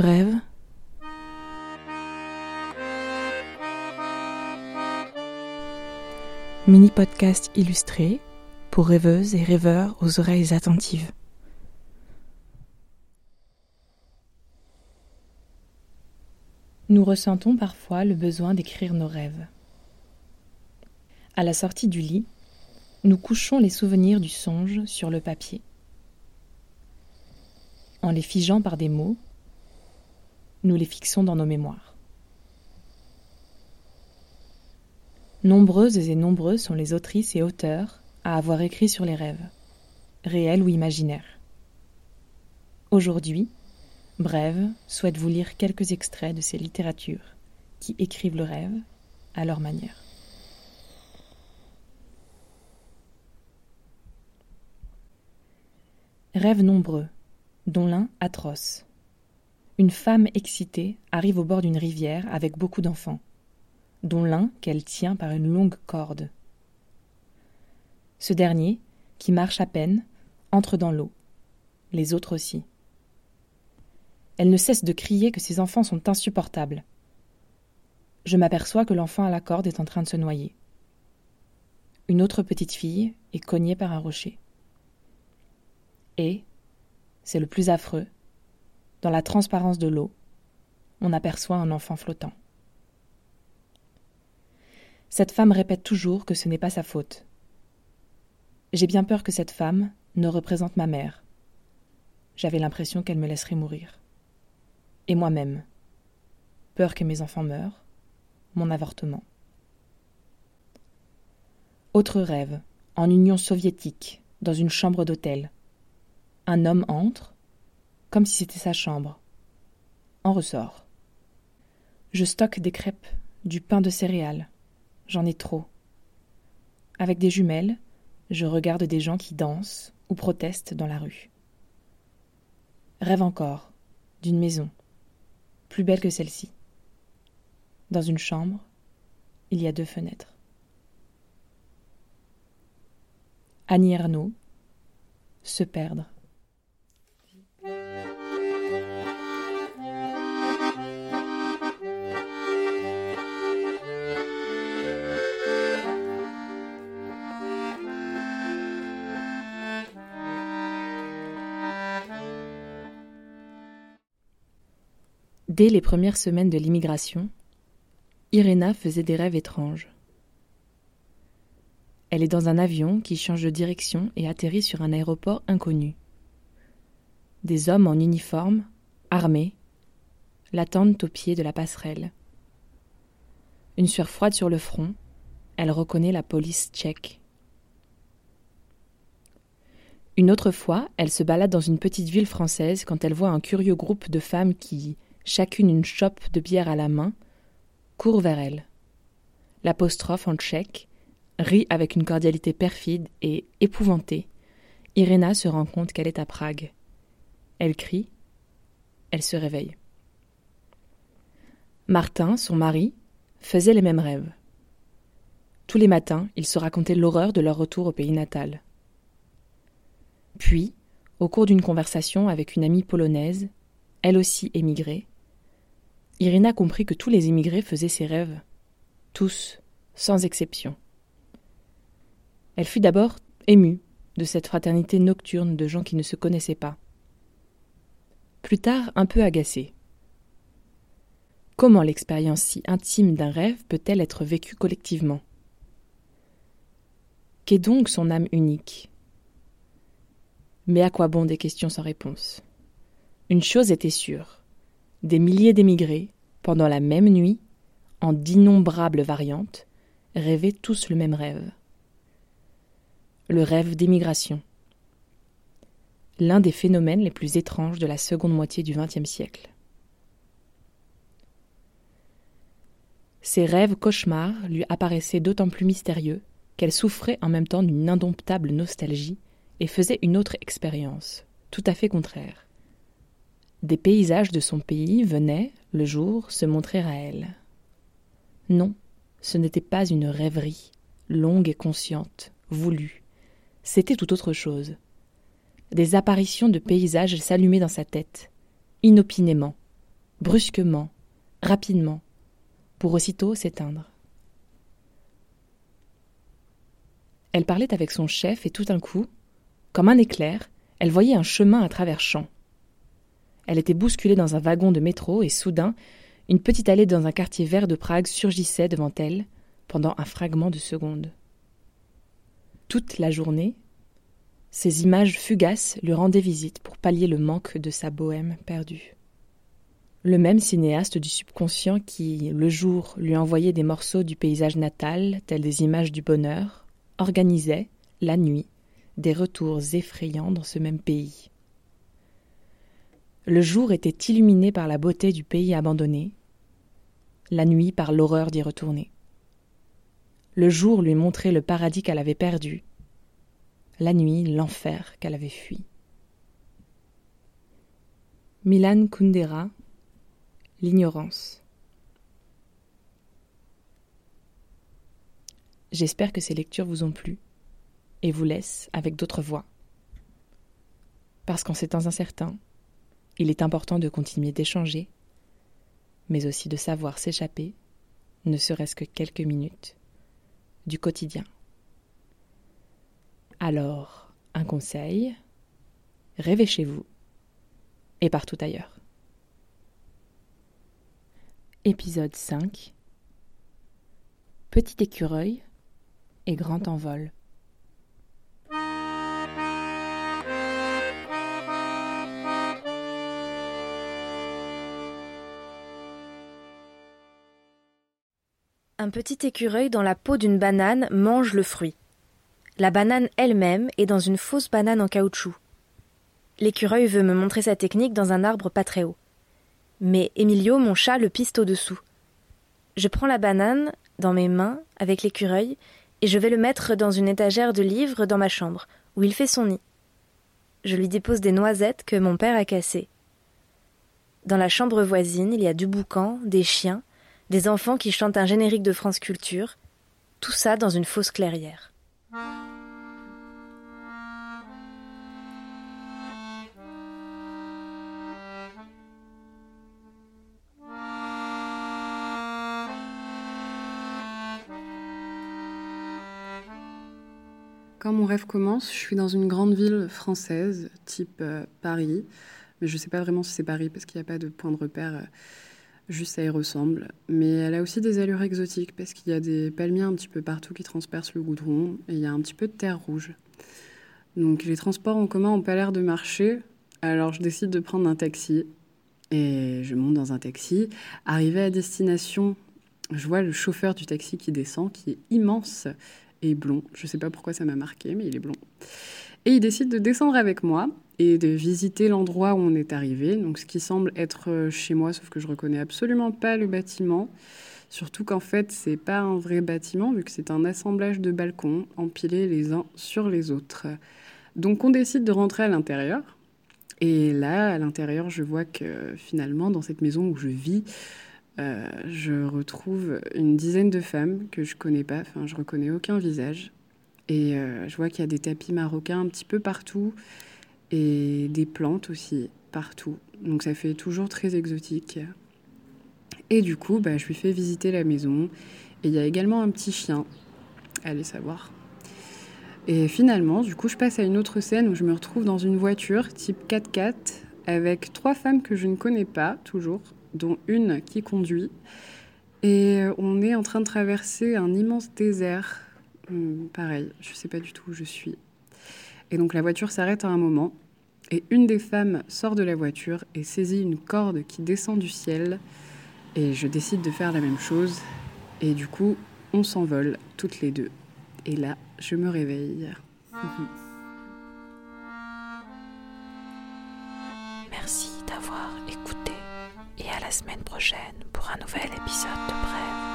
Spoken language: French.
Brève. Mini podcast illustré pour rêveuses et rêveurs aux oreilles attentives. Nous ressentons parfois le besoin d'écrire nos rêves. À la sortie du lit, nous couchons les souvenirs du songe sur le papier. En les figeant par des mots, nous les fixons dans nos mémoires. Nombreuses et nombreux sont les autrices et auteurs à avoir écrit sur les rêves, réels ou imaginaires. Aujourd'hui, Brève souhaite vous lire quelques extraits de ces littératures qui écrivent le rêve à leur manière. Rêves nombreux, dont l'un atroce. Une femme excitée arrive au bord d'une rivière avec beaucoup d'enfants, dont l'un qu'elle tient par une longue corde. Ce dernier, qui marche à peine, entre dans l'eau, les autres aussi. Elle ne cesse de crier que ses enfants sont insupportables. Je m'aperçois que l'enfant à la corde est en train de se noyer. Une autre petite fille est cognée par un rocher. Et, c'est le plus affreux, dans la transparence de l'eau, on aperçoit un enfant flottant. Cette femme répète toujours que ce n'est pas sa faute. J'ai bien peur que cette femme ne représente ma mère. J'avais l'impression qu'elle me laisserait mourir. Et moi-même. Peur que mes enfants meurent, mon avortement. Autre rêve, en Union soviétique, dans une chambre d'hôtel. Un homme entre, comme si c'était sa chambre. En ressort. Je stocke des crêpes, du pain de céréales. J'en ai trop. Avec des jumelles, je regarde des gens qui dansent ou protestent dans la rue. Rêve encore d'une maison, plus belle que celle-ci. Dans une chambre, il y a deux fenêtres. Annie Ernaux, se perdre. Dès les premières semaines de l'immigration, Irena faisait des rêves étranges. Elle est dans un avion qui change de direction et atterrit sur un aéroport inconnu. Des hommes en uniforme, armés, l'attendent au pied de la passerelle. Une sueur froide sur le front, elle reconnaît la police tchèque. Une autre fois, elle se balade dans une petite ville française quand elle voit un curieux groupe de femmes qui, chacune une chope de bière à la main, court vers elle. L'apostrophe en tchèque rit avec une cordialité perfide et épouvantée. Irena se rend compte qu'elle est à Prague. Elle crie, elle se réveille. Martin, son mari, faisait les mêmes rêves. Tous les matins, ils se racontaient l'horreur de leur retour au pays natal. Puis, au cours d'une conversation avec une amie polonaise, elle aussi émigrée, Irina comprit que tous les immigrés faisaient ces rêves. Tous, sans exception. Elle fut d'abord émue de cette fraternité nocturne de gens qui ne se connaissaient pas. Plus tard, un peu agacée. Comment l'expérience si intime d'un rêve peut-elle être vécue collectivement? Qu'est donc son âme unique? Mais à quoi bon des questions sans réponse? Une chose était sûre des milliers d'émigrés, pendant la même nuit, en d'innombrables variantes, rêvaient tous le même rêve. Le rêve d'émigration. L'un des phénomènes les plus étranges de la seconde moitié du XXe siècle. Ces rêves cauchemars lui apparaissaient d'autant plus mystérieux qu'elle souffrait en même temps d'une indomptable nostalgie et faisait une autre expérience, tout à fait contraire. Des paysages de son pays venaient, le jour, se montrer à elle. Non, ce n'était pas une rêverie, longue et consciente, voulue. C'était tout autre chose. Des apparitions de paysages s'allumaient dans sa tête, inopinément, brusquement, rapidement, pour aussitôt s'éteindre. Elle parlait avec son chef et tout d'un coup, comme un éclair, elle voyait un chemin à travers champs. Elle était bousculée dans un wagon de métro et soudain, une petite allée dans un quartier vert de Prague surgissait devant elle pendant un fragment de seconde. Toute la journée, ces images fugaces lui rendaient visite pour pallier le manque de sa bohème perdue. Le même cinéaste du subconscient qui, le jour, lui envoyait des morceaux du paysage natal, tels des images du bonheur, organisait, la nuit, des retours effrayants dans ce même pays. Le jour était illuminé par la beauté du pays abandonné, la nuit par l'horreur d'y retourner. Le jour lui montrait le paradis qu'elle avait perdu, la nuit l'enfer qu'elle avait fui. Milan Kundera, L'ignorance. J'espère que ces lectures vous ont plu et vous laissent avec d'autres voix. Parce qu'en ces temps incertains, il est important de continuer d'échanger, mais aussi de savoir s'échapper, ne serait-ce que quelques minutes, du quotidien. Alors, un conseil, rêvez chez vous et partout ailleurs. Épisode 5 Petit écureuil et grand envol. Un petit écureuil dans la peau d'une banane mange le fruit. La banane elle-même est dans une fausse banane en caoutchouc. L'écureuil veut me montrer sa technique dans un arbre pas très haut. Mais Emilio, mon chat, le piste au-dessous. Je prends la banane dans mes mains avec l'écureuil et je vais le mettre dans une étagère de livres dans ma chambre, où il fait son nid. Je lui dépose des noisettes que mon père a cassées. Dans la chambre voisine, il y a du boucan, des chiens, des enfants qui chantent un générique de France Culture, tout ça dans une fausse clairière. Quand mon rêve commence, je suis dans une grande ville française, type euh, Paris, mais je ne sais pas vraiment si c'est Paris parce qu'il n'y a pas de point de repère. Juste, ça y ressemble. Mais elle a aussi des allures exotiques parce qu'il y a des palmiers un petit peu partout qui transpercent le goudron et il y a un petit peu de terre rouge. Donc les transports en commun n'ont pas l'air de marcher. Alors je décide de prendre un taxi et je monte dans un taxi. Arrivé à destination, je vois le chauffeur du taxi qui descend, qui est immense et blond. Je ne sais pas pourquoi ça m'a marqué, mais il est blond. Et il décide de descendre avec moi et de visiter l'endroit où on est arrivé, donc ce qui semble être euh, chez moi, sauf que je reconnais absolument pas le bâtiment. Surtout qu'en fait, c'est pas un vrai bâtiment, vu que c'est un assemblage de balcons empilés les uns sur les autres. Donc on décide de rentrer à l'intérieur. Et là, à l'intérieur, je vois que finalement, dans cette maison où je vis, euh, je retrouve une dizaine de femmes que je connais pas, enfin je reconnais aucun visage. Et euh, je vois qu'il y a des tapis marocains un petit peu partout et des plantes aussi partout. Donc ça fait toujours très exotique. Et du coup, bah, je lui fais visiter la maison. Et il y a également un petit chien. Allez savoir. Et finalement, du coup, je passe à une autre scène où je me retrouve dans une voiture type 4x4 avec trois femmes que je ne connais pas toujours, dont une qui conduit. Et on est en train de traverser un immense désert. Hum, pareil, je ne sais pas du tout où je suis. Et donc la voiture s'arrête à un moment et une des femmes sort de la voiture et saisit une corde qui descend du ciel. Et je décide de faire la même chose. Et du coup, on s'envole toutes les deux. Et là, je me réveille. Merci d'avoir écouté et à la semaine prochaine pour un nouvel épisode de Brève.